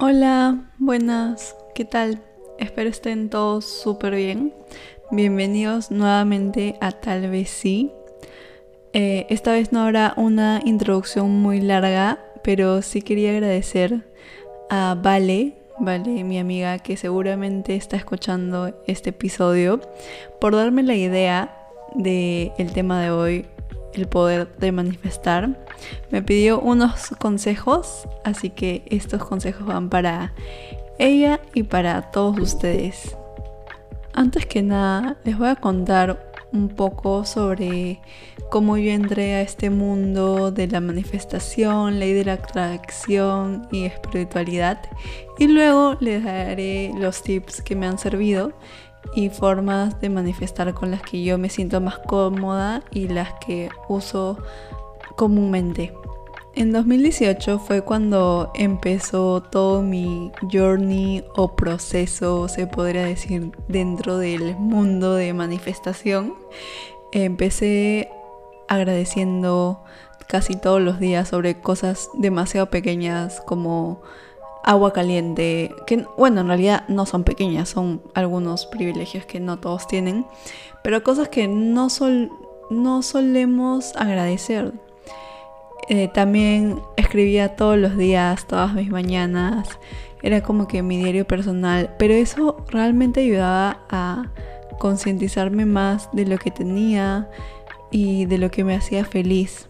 Hola, buenas, ¿qué tal? Espero estén todos súper bien. Bienvenidos nuevamente a Tal vez sí. Eh, esta vez no habrá una introducción muy larga, pero sí quería agradecer a Vale, Vale, mi amiga que seguramente está escuchando este episodio, por darme la idea del el tema de hoy, el poder de manifestar. Me pidió unos consejos, así que estos consejos van para ella y para todos ustedes. Antes que nada, les voy a contar un poco sobre cómo yo entré a este mundo de la manifestación, ley de la atracción y espiritualidad. Y luego les daré los tips que me han servido y formas de manifestar con las que yo me siento más cómoda y las que uso comúnmente. En 2018 fue cuando empezó todo mi journey o proceso, se podría decir, dentro del mundo de manifestación. Empecé agradeciendo casi todos los días sobre cosas demasiado pequeñas como agua caliente, que bueno, en realidad no son pequeñas, son algunos privilegios que no todos tienen, pero cosas que no, sol, no solemos agradecer. Eh, también escribía todos los días, todas mis mañanas, era como que mi diario personal, pero eso realmente ayudaba a concientizarme más de lo que tenía y de lo que me hacía feliz.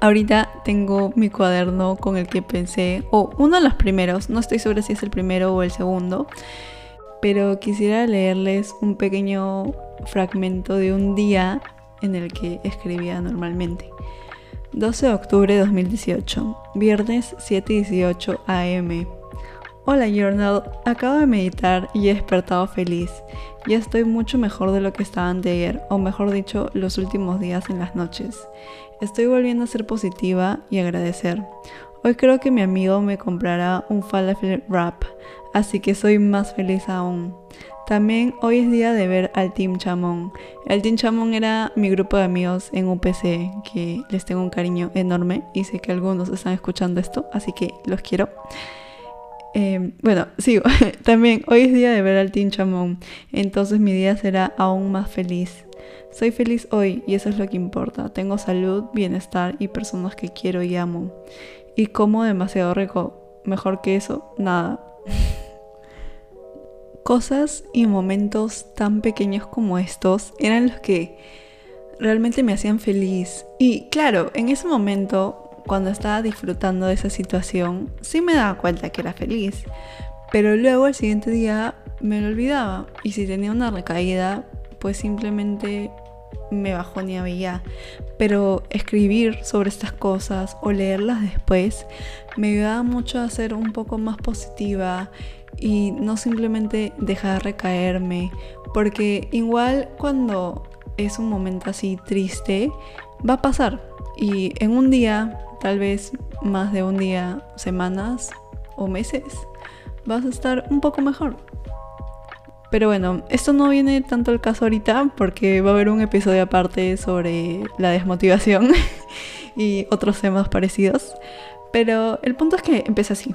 Ahorita tengo mi cuaderno con el que pensé, o uno de los primeros, no estoy segura si es el primero o el segundo, pero quisiera leerles un pequeño fragmento de un día en el que escribía normalmente. 12 de octubre de 2018, viernes 7:18 am. Hola Journal, acabo de meditar y he despertado feliz. Ya estoy mucho mejor de lo que estaba antes de ayer, o mejor dicho, los últimos días en las noches. Estoy volviendo a ser positiva y agradecer. Hoy creo que mi amigo me comprará un falafel wrap, así que soy más feliz aún. También hoy es día de ver al Team Chamón. El Team Chamón era mi grupo de amigos en UPC, que les tengo un cariño enorme y sé que algunos están escuchando esto, así que los quiero. Em, bueno, sigo. También hoy es día de ver al Team Chamón, entonces mi día será aún más feliz. Soy feliz hoy y eso es lo que importa. Tengo salud, bienestar y personas que quiero y amo. Y como demasiado rico. Mejor que eso, nada. Cosas y momentos tan pequeños como estos eran los que realmente me hacían feliz. Y claro, en ese momento, cuando estaba disfrutando de esa situación, sí me daba cuenta que era feliz. Pero luego al siguiente día me lo olvidaba. Y si tenía una recaída, pues simplemente me bajó ni había. Pero escribir sobre estas cosas o leerlas después me ayudaba mucho a ser un poco más positiva y no simplemente dejar recaerme. Porque igual cuando es un momento así triste, va a pasar. Y en un día, tal vez más de un día, semanas o meses, vas a estar un poco mejor. Pero bueno, esto no viene tanto al caso ahorita porque va a haber un episodio aparte sobre la desmotivación y otros temas parecidos. Pero el punto es que empecé así,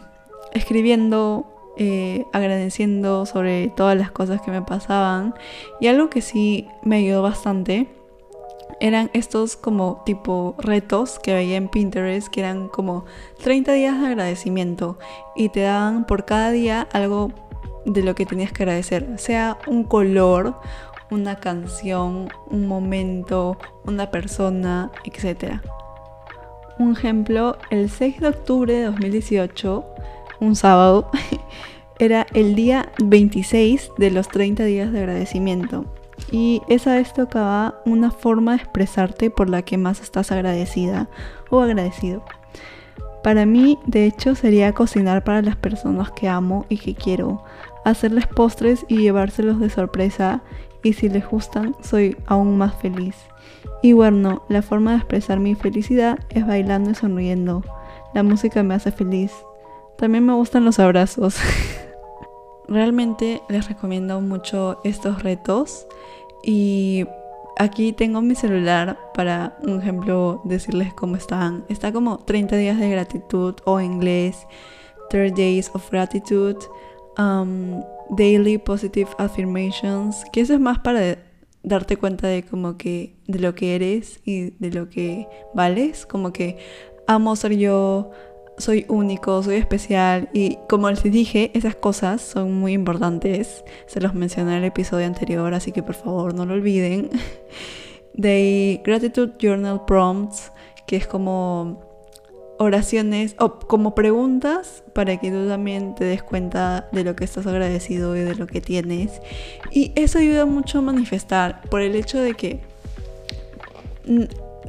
escribiendo, eh, agradeciendo sobre todas las cosas que me pasaban. Y algo que sí me ayudó bastante eran estos como tipo retos que veía en Pinterest, que eran como 30 días de agradecimiento y te daban por cada día algo de lo que tenías que agradecer, sea un color, una canción, un momento, una persona, etc. Un ejemplo, el 6 de octubre de 2018, un sábado, era el día 26 de los 30 días de agradecimiento. Y esa vez tocaba una forma de expresarte por la que más estás agradecida o agradecido. Para mí, de hecho, sería cocinar para las personas que amo y que quiero, hacerles postres y llevárselos de sorpresa y si les gustan soy aún más feliz. Y bueno, la forma de expresar mi felicidad es bailando y sonriendo. La música me hace feliz. También me gustan los abrazos. Realmente les recomiendo mucho estos retos y aquí tengo mi celular para un ejemplo decirles cómo están. Está como 30 días de gratitud o en inglés 30 Days of Gratitude, um, Daily Positive Affirmations, que eso es más para darte cuenta de como que de lo que eres y de lo que vales, como que amo ser yo, soy único, soy especial y como les dije, esas cosas son muy importantes. Se los mencioné en el episodio anterior, así que por favor no lo olviden. De Gratitude Journal Prompts, que es como oraciones o como preguntas para que tú también te des cuenta de lo que estás agradecido y de lo que tienes. Y eso ayuda mucho a manifestar por el hecho de que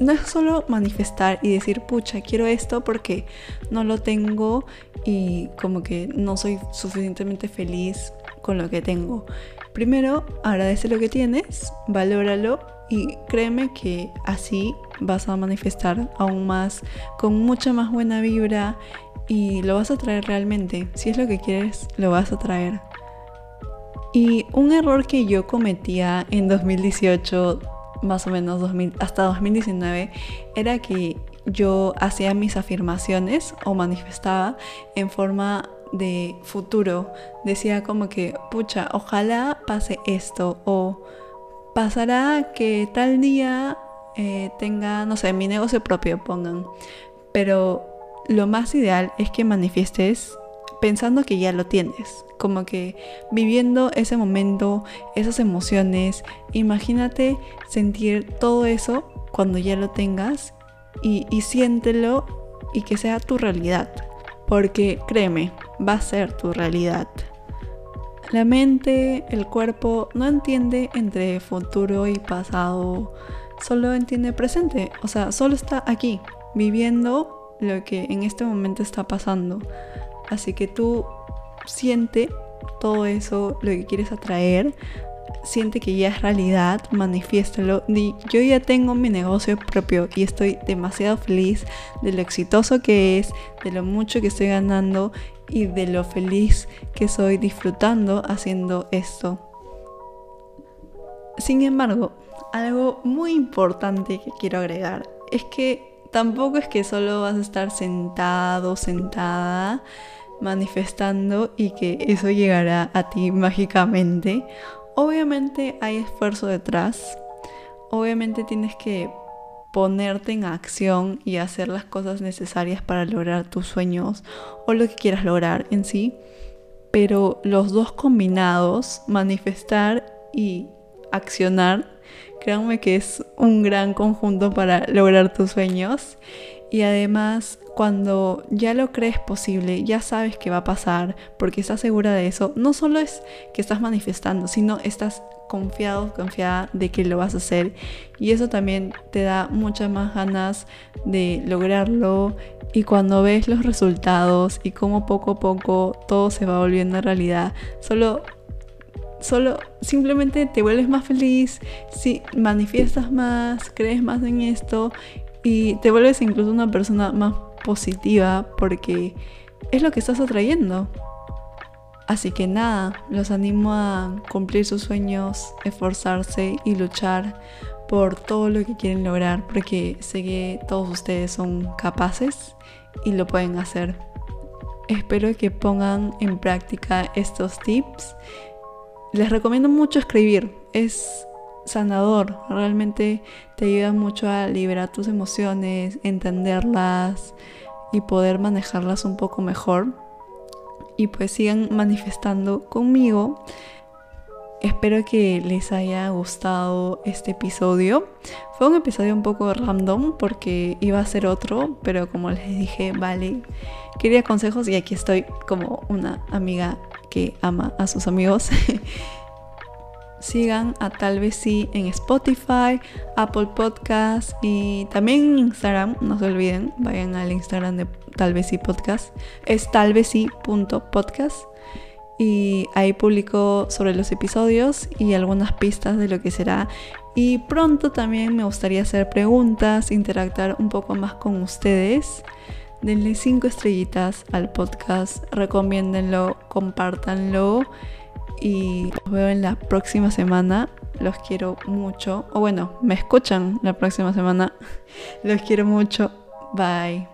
no es solo manifestar y decir, pucha, quiero esto porque no lo tengo y como que no soy suficientemente feliz con lo que tengo. Primero, agradece lo que tienes, valóralo y créeme que así vas a manifestar aún más, con mucha más buena vibra y lo vas a traer realmente. Si es lo que quieres, lo vas a traer. Y un error que yo cometía en 2018 más o menos hasta 2019 era que yo hacía mis afirmaciones o manifestaba en forma de futuro. Decía como que, pucha, ojalá pase esto o pasará que tal día eh, tenga, no sé, mi negocio propio, pongan. Pero lo más ideal es que manifiestes pensando que ya lo tienes, como que viviendo ese momento, esas emociones, imagínate sentir todo eso cuando ya lo tengas y, y siéntelo y que sea tu realidad, porque créeme, va a ser tu realidad. La mente, el cuerpo no entiende entre futuro y pasado, solo entiende presente, o sea, solo está aquí, viviendo lo que en este momento está pasando. Así que tú siente todo eso, lo que quieres atraer, siente que ya es realidad, manifiéstalo. Di, yo ya tengo mi negocio propio y estoy demasiado feliz de lo exitoso que es, de lo mucho que estoy ganando y de lo feliz que soy disfrutando haciendo esto. Sin embargo, algo muy importante que quiero agregar es que tampoco es que solo vas a estar sentado, sentada manifestando y que eso llegará a ti mágicamente. Obviamente hay esfuerzo detrás. Obviamente tienes que ponerte en acción y hacer las cosas necesarias para lograr tus sueños o lo que quieras lograr en sí. Pero los dos combinados, manifestar y accionar, créanme que es un gran conjunto para lograr tus sueños. Y además cuando ya lo crees posible, ya sabes que va a pasar, porque estás segura de eso, no solo es que estás manifestando, sino estás confiado, confiada de que lo vas a hacer. Y eso también te da muchas más ganas de lograrlo. Y cuando ves los resultados y cómo poco a poco todo se va volviendo realidad, solo solo simplemente te vuelves más feliz, si manifiestas más, crees más en esto y te vuelves incluso una persona más positiva porque es lo que estás atrayendo. Así que nada, los animo a cumplir sus sueños, esforzarse y luchar por todo lo que quieren lograr porque sé que todos ustedes son capaces y lo pueden hacer. Espero que pongan en práctica estos tips. Les recomiendo mucho escribir. Es sanador, realmente te ayuda mucho a liberar tus emociones, entenderlas y poder manejarlas un poco mejor. Y pues sigan manifestando conmigo. Espero que les haya gustado este episodio. Fue un episodio un poco random porque iba a ser otro, pero como les dije, vale, quería consejos y aquí estoy como una amiga que ama a sus amigos. sigan a Tal vez sí en Spotify, Apple Podcast y también Instagram. No se olviden, vayan al Instagram de Tal vez sí Podcast. Es tal vez sí podcast. Y ahí publico sobre los episodios y algunas pistas de lo que será. Y pronto también me gustaría hacer preguntas, interactuar un poco más con ustedes. Denle 5 estrellitas al podcast, recomiéndenlo, compártanlo y los veo en la próxima semana. Los quiero mucho. O bueno, me escuchan la próxima semana. Los quiero mucho. Bye.